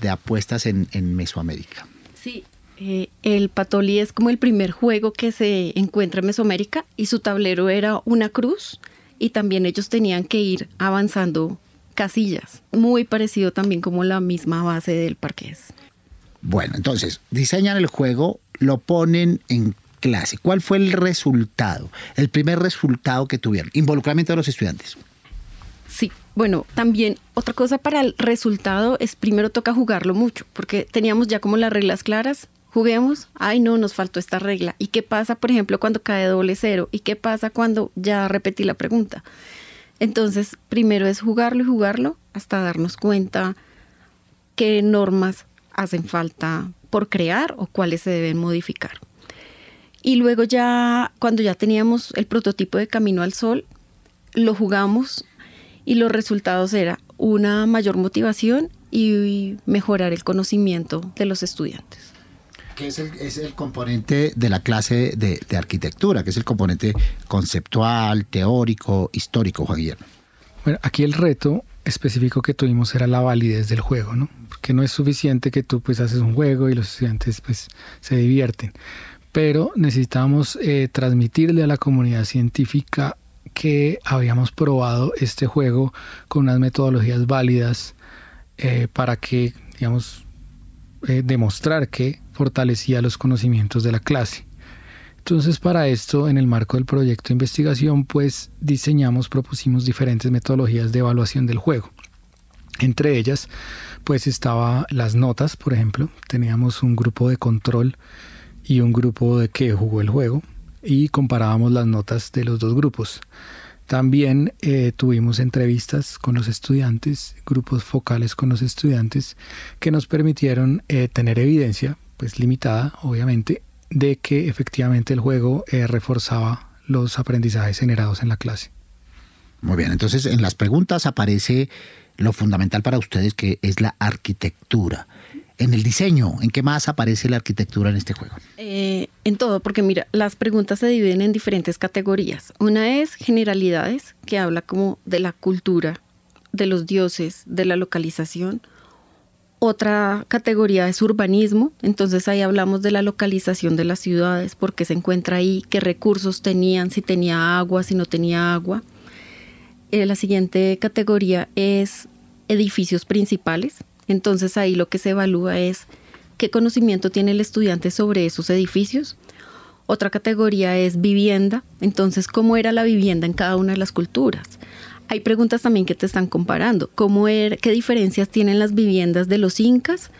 de apuestas en, Mesoamérica. Sí, Eh, el Patoli es como el primer juego que se encuentra en Mesoamérica y su tablero era una cruz y también ellos tenían que ir avanzando casillas, muy parecido también como la misma base del parqués. Bueno, entonces, diseñan el juego, lo ponen en clase. ¿Cuál fue el resultado? El primer resultado que tuvieron. Involucramiento de los estudiantes. Sí, bueno, también otra cosa para el resultado es primero toca jugarlo mucho, porque teníamos ya como las reglas claras. Juguemos, ay no, nos faltó esta regla. ¿Y qué pasa, por ejemplo, cuando cae doble cero? ¿Y qué pasa cuando ya repetí la pregunta? Entonces, primero es jugarlo y jugarlo hasta darnos cuenta qué normas hacen falta por crear o cuáles se deben modificar. Y luego ya, cuando ya teníamos el prototipo de Camino al Sol, lo jugamos y los resultados era una mayor motivación y mejorar el conocimiento de los estudiantes. Que es el, componente de la clase de, de, arquitectura, que es el componente conceptual, teórico, histórico, Juan Guillermo. Bueno, aquí el reto específico que tuvimos era la validez del juego, ¿no? Porque no es suficiente que tú pues haces un juego y los estudiantes pues se divierten, pero necesitamos eh, transmitirle a la comunidad científica que habíamos probado este juego con unas metodologías válidas eh, para que, digamos, eh, demostrar que fortalecía los conocimientos de la clase. Entonces para esto, en el marco del proyecto de investigación, pues diseñamos, propusimos diferentes metodologías de evaluación del juego. Entre ellas, pues estaba las notas, por ejemplo. Teníamos un grupo de control y un grupo de que jugó el juego y comparábamos las notas de los dos grupos. También eh, tuvimos entrevistas con los estudiantes, grupos focales con los estudiantes, que nos permitieron eh, tener evidencia, pues limitada, obviamente, de que efectivamente el juego eh, reforzaba los aprendizajes generados en la clase. Muy bien, entonces en las preguntas aparece lo fundamental para ustedes que es la arquitectura. En el diseño, ¿en qué más aparece la arquitectura en este juego? Eh, en todo, porque mira, las preguntas se dividen en diferentes categorías. Una es generalidades, que habla como de la cultura, de los dioses, de la localización. Otra categoría es urbanismo, entonces ahí hablamos de la localización de las ciudades, porque se encuentra ahí, qué recursos tenían, si tenía agua, si no tenía agua. Eh, la siguiente categoría es edificios principales, entonces ahí lo que se evalúa es qué conocimiento tiene el estudiante sobre esos edificios. Otra categoría es vivienda, entonces cómo era la vivienda en cada una de las culturas hay preguntas también que te están comparando. ¿Cómo er, ¿Qué diferencias tienen las viviendas de los incas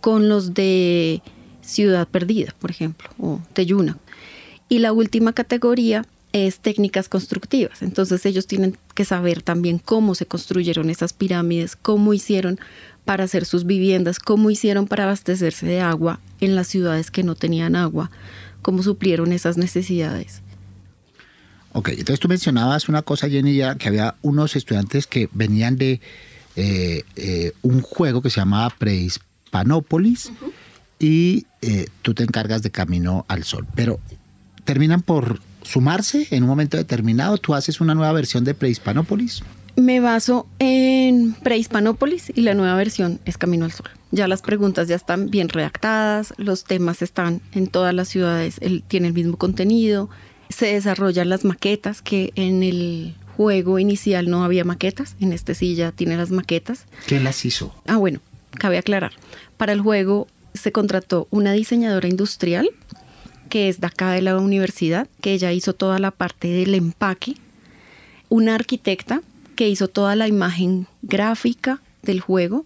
con los de Ciudad Perdida, por ejemplo, o Teyuna? Y la última categoría es técnicas constructivas. Entonces ellos tienen que saber también cómo se construyeron esas pirámides, cómo hicieron para hacer sus viviendas, cómo hicieron para abastecerse de agua en las ciudades que no tenían agua, cómo suplieron esas necesidades. Ok, entonces tú mencionabas una cosa, Jenny, ya que había unos estudiantes que venían de eh, eh, un juego que se llamaba Prehispanópolis y eh, tú te encargas de Camino al Sol. Pero terminan por sumarse en un momento determinado. ¿Tú haces una nueva versión de Prehispanópolis? Me baso en Prehispanópolis y la nueva versión es Camino al Sol. Ya las preguntas ya están bien redactadas, los temas están en todas las ciudades, el, tiene el mismo contenido, se desarrollan las maquetas, que en el juego inicial no había maquetas, en este sí ya tiene las maquetas. ¿Quién las hizo? Ah, bueno, cabe aclarar. Para el juego se contrató una diseñadora industrial, que es de acá de la universidad, que ella hizo toda la parte del empaque, una arquitecta que hizo toda la imagen gráfica del juego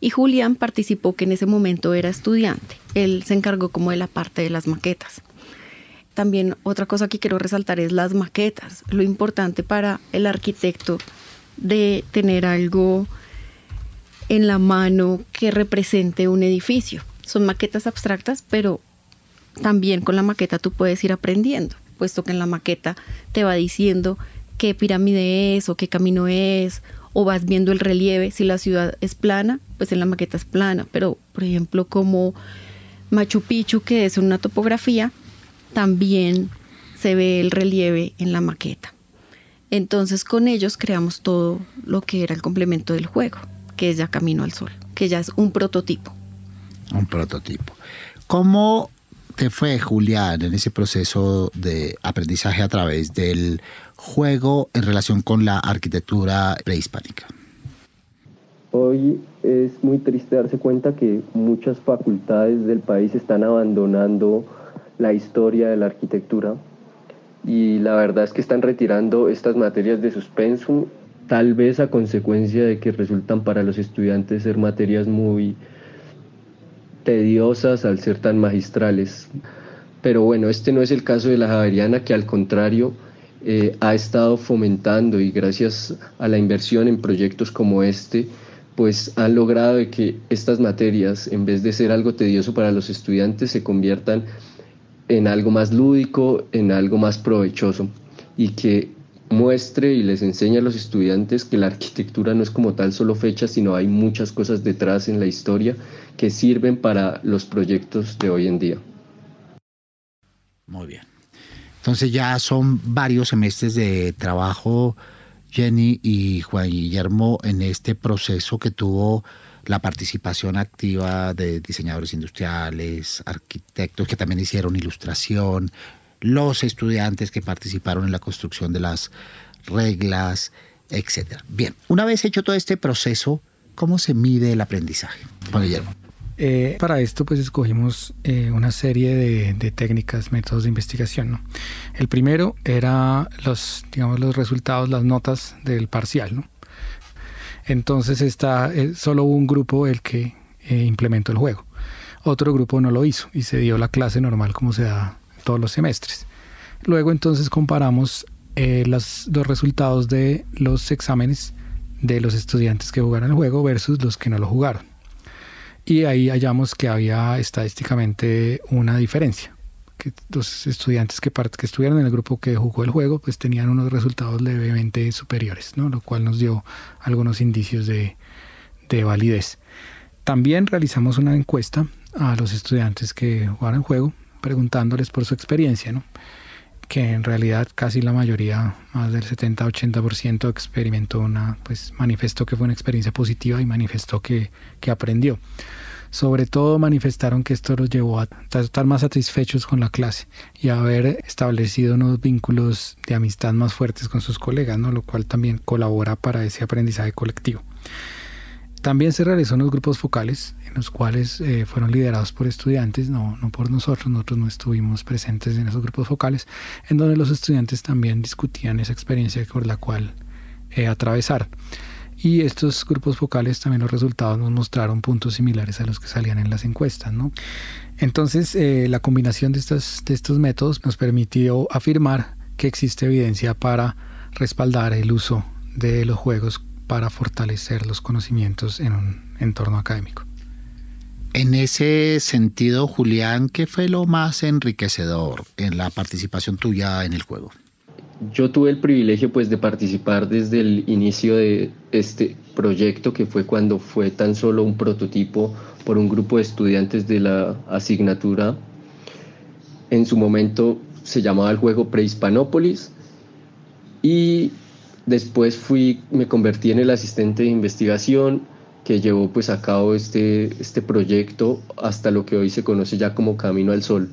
y Julián participó que en ese momento era estudiante. Él se encargó como de la parte de las maquetas. También otra cosa que quiero resaltar es las maquetas. Lo importante para el arquitecto de tener algo en la mano que represente un edificio. Son maquetas abstractas, pero también con la maqueta tú puedes ir aprendiendo, puesto que en la maqueta te va diciendo qué pirámide es o qué camino es, o vas viendo el relieve. Si la ciudad es plana, pues en la maqueta es plana, pero por ejemplo como Machu Picchu, que es una topografía, también se ve el relieve en la maqueta. Entonces con ellos creamos todo lo que era el complemento del juego, que es ya Camino al Sol, que ya es un prototipo. Un prototipo. ¿Cómo te fue, Julián, en ese proceso de aprendizaje a través del juego en relación con la arquitectura prehispánica? Hoy es muy triste darse cuenta que muchas facultades del país están abandonando la historia de la arquitectura y la verdad es que están retirando estas materias de suspenso, tal vez a consecuencia de que resultan para los estudiantes ser materias muy tediosas al ser tan magistrales. Pero bueno, este no es el caso de la Javeriana, que al contrario eh, ha estado fomentando y gracias a la inversión en proyectos como este, pues han logrado que estas materias, en vez de ser algo tedioso para los estudiantes, se conviertan en algo más lúdico, en algo más provechoso y que muestre y les enseñe a los estudiantes que la arquitectura no es como tal solo fecha, sino hay muchas cosas detrás en la historia que sirven para los proyectos de hoy en día. Muy bien. Entonces ya son varios semestres de trabajo, Jenny y Juan Guillermo, en este proceso que tuvo la participación activa de diseñadores industriales, arquitectos que también hicieron ilustración, los estudiantes que participaron en la construcción de las reglas, etc. Bien, una vez hecho todo este proceso, ¿cómo se mide el aprendizaje? Juan Guillermo. Eh, para esto pues escogimos eh, una serie de, técnicas, métodos de investigación. El primero era los, digamos, los resultados, las notas del parcial. ¿no? Entonces está eh, solo un grupo el que implementó el juego. Otro grupo no lo hizo y se dio la clase normal como se da todos los semestres. Luego entonces comparamos los resultados de los exámenes de los estudiantes que jugaron el juego versus los que no lo jugaron y ahí hallamos que había estadísticamente una diferencia que los estudiantes que, que estuvieron en el grupo que jugó el juego pues tenían unos resultados levemente superiores, ¿no? lo cual nos dio algunos indicios de, de validez. También realizamos una encuesta a los estudiantes que jugaron el juego preguntándoles por su experiencia, ¿no? que en realidad casi la mayoría, más del 70-80% experimentó una, pues manifestó que fue una experiencia positiva y manifestó que, que aprendió. Sobre todo manifestaron que esto los llevó a estar más satisfechos con la clase y a haber establecido unos vínculos de amistad más fuertes con sus colegas, ¿no? lo cual también colabora para ese aprendizaje colectivo. También se realizó unos grupos focales en los cuales eh, fueron liderados por estudiantes, no, no por nosotros, nosotros no estuvimos presentes en esos grupos focales, en donde los estudiantes también discutían esa experiencia por la cual eh, atravesar. Y estos grupos focales también los resultados nos mostraron puntos similares a los que salían en las encuestas. ¿no? Entonces, eh, la combinación de, de estos métodos nos permitió afirmar que existe evidencia para respaldar el uso de los juegos para fortalecer los conocimientos en un entorno académico. En ese sentido, Julián, ¿qué fue lo más enriquecedor en la participación tuya en el juego? Yo tuve el privilegio pues de participar desde el inicio de este proyecto que fue cuando fue tan solo un prototipo por un grupo de estudiantes de la asignatura. En su momento se llamaba el juego Prehispanópolis y Después fui, me convertí en el asistente de investigación que llevó pues a cabo este, este proyecto hasta lo que hoy se conoce ya como Camino al Sol.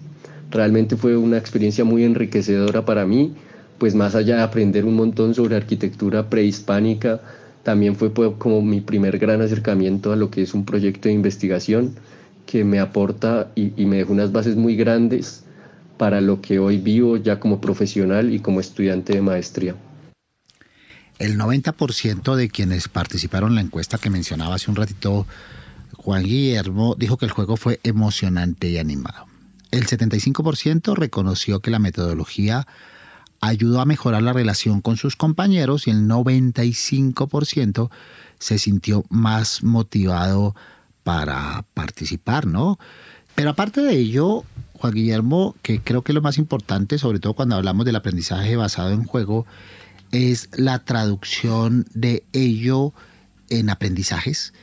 Realmente fue una experiencia muy enriquecedora para mí, pues más allá de aprender un montón sobre arquitectura prehispánica, también fue pues, como mi primer gran acercamiento a lo que es un proyecto de investigación que me aporta y, me dejó unas bases muy grandes para lo que hoy vivo ya como profesional y como estudiante de maestría. El 90% de quienes participaron en la encuesta que mencionaba hace un ratito Juan Guillermo dijo que el juego fue emocionante y animado. El 75% reconoció que la metodología ayudó a mejorar la relación con sus compañeros y el 95% se sintió más motivado para participar, ¿no? Pero aparte de ello, Juan Guillermo, que creo que lo más importante, sobre todo cuando hablamos del aprendizaje basado en juego, es la traducción de ello en aprendizajes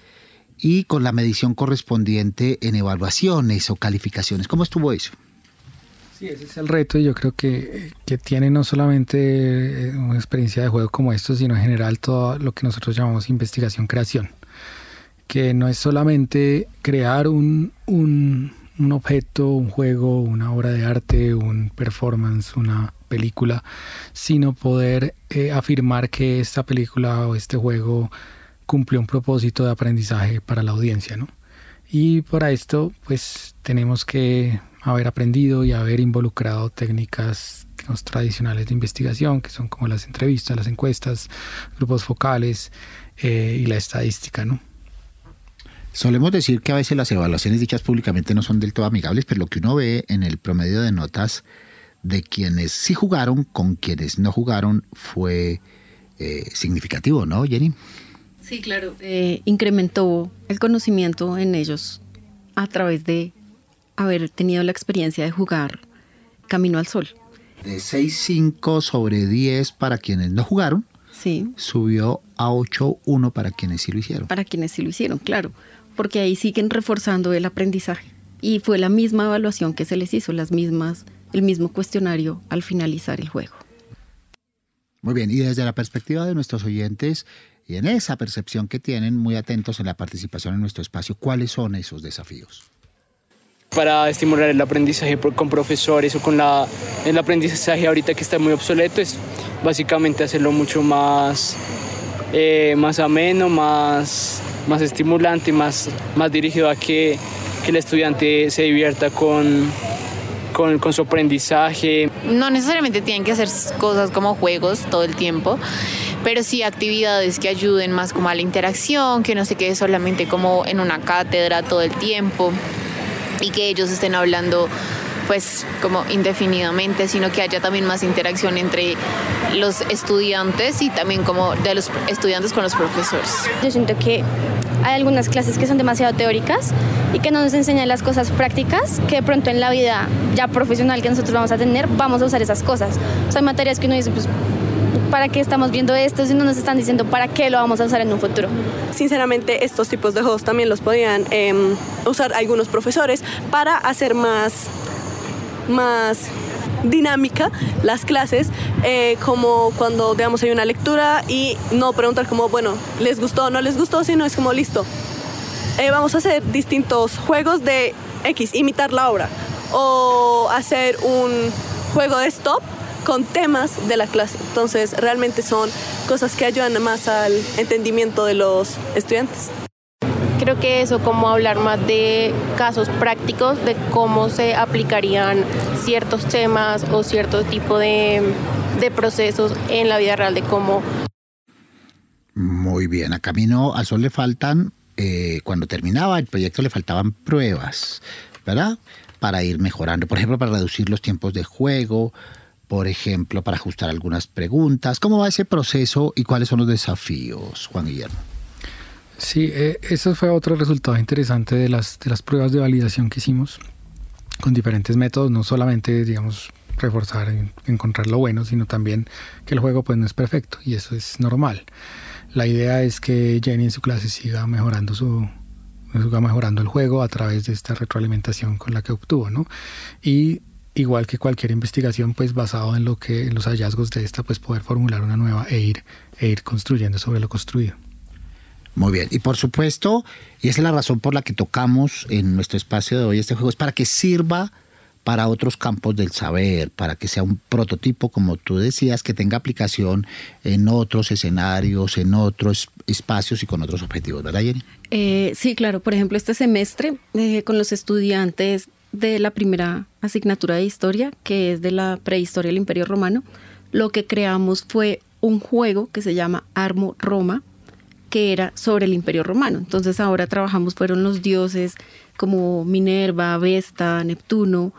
y con la medición correspondiente en evaluaciones o calificaciones. ¿Cómo estuvo eso? Sí, ese es el reto y yo creo que, que tiene no solamente eh, una experiencia de juego como esto, sino en general todo lo que nosotros llamamos investigación-creación, que no es solamente crear un, un, un objeto, un juego, una obra de arte, un performance, una película, sino poder eh, afirmar que esta película o este juego cumple un propósito de aprendizaje para la audiencia, ¿no? Y para esto, pues tenemos que haber aprendido y haber involucrado técnicas tradicionales de investigación, que son como las entrevistas, las encuestas, grupos focales eh, y la estadística, ¿no? Solemos decir que a veces las evaluaciones dichas públicamente no son del todo amigables, pero lo que uno ve en el promedio de notas de quienes sí jugaron con quienes no jugaron fue eh, significativo, ¿no, Jenny? Sí, claro. Eh, incrementó el conocimiento en ellos a través de haber tenido la experiencia de jugar Camino al Sol. De 6.5 sobre 10 para quienes no jugaron, sí. subió a 8.1 para quienes sí lo hicieron. Para quienes sí lo hicieron, claro, porque ahí siguen reforzando el aprendizaje. Y fue la misma evaluación que se les hizo, las mismas, el mismo cuestionario al finalizar el juego. Muy bien, y desde la perspectiva de nuestros oyentes, y en esa percepción que tienen, muy atentos en la participación en nuestro espacio, ¿cuáles son esos desafíos? Para estimular el aprendizaje con profesores o con la, el aprendizaje ahorita que está muy obsoleto es básicamente hacerlo mucho más, eh, más ameno, más, más estimulante más, más dirigido a que, que el estudiante se divierta con, con, con, su aprendizaje. No necesariamente tienen que hacer cosas como juegos todo el tiempo, pero sí actividades que ayuden más como a la interacción, que no se quede solamente como en una cátedra todo el tiempo y que ellos estén hablando pues como indefinidamente, sino que haya también más interacción entre los estudiantes y también como de los estudiantes con los profesores. Yo siento que hay algunas clases que son demasiado teóricas y que no nos enseñan las cosas prácticas, que de pronto en la vida ya profesional que nosotros vamos a tener, vamos a usar esas cosas. Son materias que uno dice, pues para qué estamos viendo esto si no nos están diciendo para qué lo vamos a usar en un futuro. Sinceramente, estos tipos de juegos también los podían eh, usar algunos profesores para hacer más, más dinámica las clases, eh, como cuando digamos hay una lectura y no preguntar como, bueno, ¿les gustó o no les gustó? Sino es como, listo, eh, vamos a hacer distintos juegos de X, imitar la obra, o hacer un juego de stop con temas de la clase. Entonces, realmente son cosas que ayudan más al entendimiento de los estudiantes. Creo que eso, como hablar más de casos prácticos, de cómo se aplicarían ciertos temas o cierto tipo de, de procesos en la vida real, de cómo... Muy bien, a Camino al Sol le faltan, eh, cuando terminaba el proyecto le faltaban pruebas, ¿verdad? Para ir mejorando, por ejemplo, para reducir los tiempos de juego, por ejemplo, para ajustar algunas preguntas. ¿Cómo va ese proceso y cuáles son los desafíos, Juan Guillermo? Sí, eh, eso fue otro resultado interesante de las, de las pruebas de validación que hicimos con diferentes métodos, no solamente, digamos, reforzar, encontrar lo bueno, sino también que el juego pues no es perfecto y eso es normal. La idea es que Jenny en su clase siga mejorando su siga mejorando el juego a través de esta retroalimentación con la que obtuvo, ¿no? Y igual que cualquier investigación, pues basado en lo que en los hallazgos de esta, pues poder formular una nueva e ir, e ir construyendo sobre lo construido. Muy bien, y por supuesto, y esa es la razón por la que tocamos en nuestro espacio de hoy este juego, es para que sirva para otros campos del saber, para que sea un prototipo, como tú decías, que tenga aplicación en otros escenarios, en otros espacios y con otros objetivos, ¿verdad, Jenny? Eh, sí, claro. Por ejemplo, este semestre eh, con los estudiantes de la primera asignatura de historia, que es de la prehistoria del Imperio Romano, lo que creamos fue un juego que se llama Armo Roma, que era sobre el Imperio Romano. Entonces ahora trabajamos, fueron los dioses como Minerva, Vesta, Neptuno,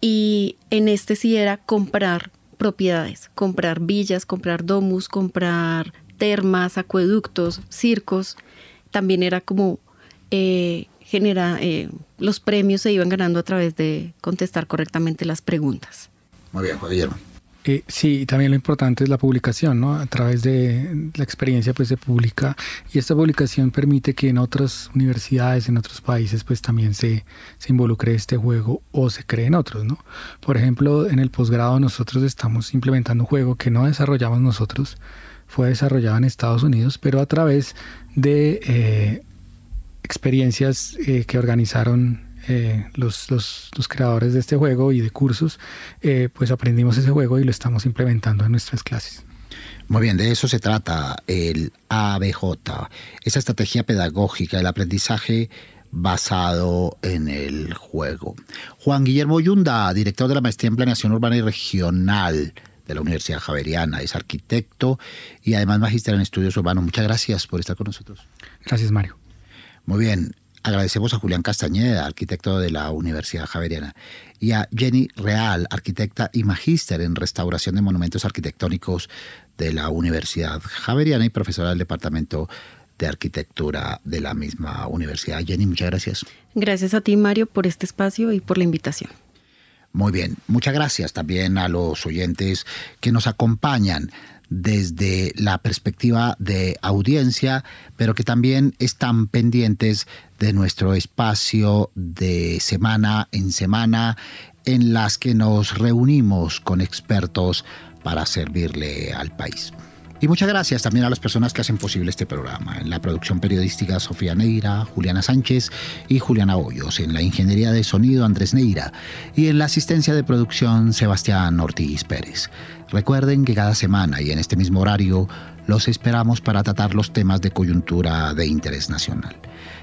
y en este sí era comprar propiedades, comprar villas, comprar domus, comprar termas, acueductos, circos. También era como eh, genera, eh, los premios se iban ganando a través de contestar correctamente las preguntas. Muy bien, Guillermo. Eh, sí, también lo importante es la publicación, ¿no? A través de la experiencia pues se publica y esta publicación permite que en otras universidades, en otros países pues también se, se involucre este juego o se creen otros, ¿no? Por ejemplo, en el posgrado nosotros estamos implementando un juego que no desarrollamos nosotros, fue desarrollado en Estados Unidos, pero a través de eh, experiencias eh, que organizaron eh, los, los, los, creadores de este juego y de cursos, eh, pues aprendimos ese juego y lo estamos implementando en nuestras clases. Muy bien, de eso se trata el ABJ, esa estrategia pedagógica, el aprendizaje basado en el juego. Juan Guillermo Yunda, director de la Maestría en Planeación Urbana y Regional de la Universidad Javeriana, es arquitecto y además magíster en estudios urbanos. Muchas gracias por estar con nosotros. Gracias, Mario. Muy bien, agradecemos a Julián Castañeda, arquitecto de la Universidad Javeriana, y a Jenny Real, arquitecta y magíster en restauración de monumentos arquitectónicos de la Universidad Javeriana y profesora del Departamento de Arquitectura de la misma universidad. Jenny, muchas gracias. Gracias a ti, Mario, por este espacio y por la invitación. Muy bien, muchas gracias también a los oyentes que nos acompañan desde la perspectiva de audiencia, pero que también están pendientes de nuestro espacio de semana en semana en las que nos reunimos con expertos para servirle al país. Y muchas gracias también a las personas que hacen posible este programa. En la producción periodística Sofía Neira, Juliana Sánchez y Juliana Hoyos. En la ingeniería de sonido Andrés Neira. Y en la asistencia de producción Sebastián Ortiz Pérez. Recuerden que cada semana y en este mismo horario los esperamos para tratar los temas de coyuntura de interés nacional.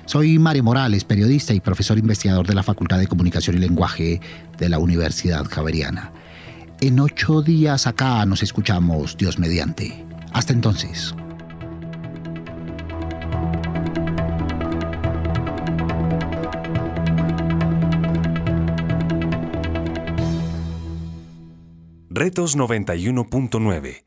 Soy Mario Morales, periodista y profesor investigador de la Facultad de Comunicación y Lenguaje de la Universidad Javeriana. En ocho días acá nos escuchamos, Dios mediante. Hasta entonces. Retos 91.9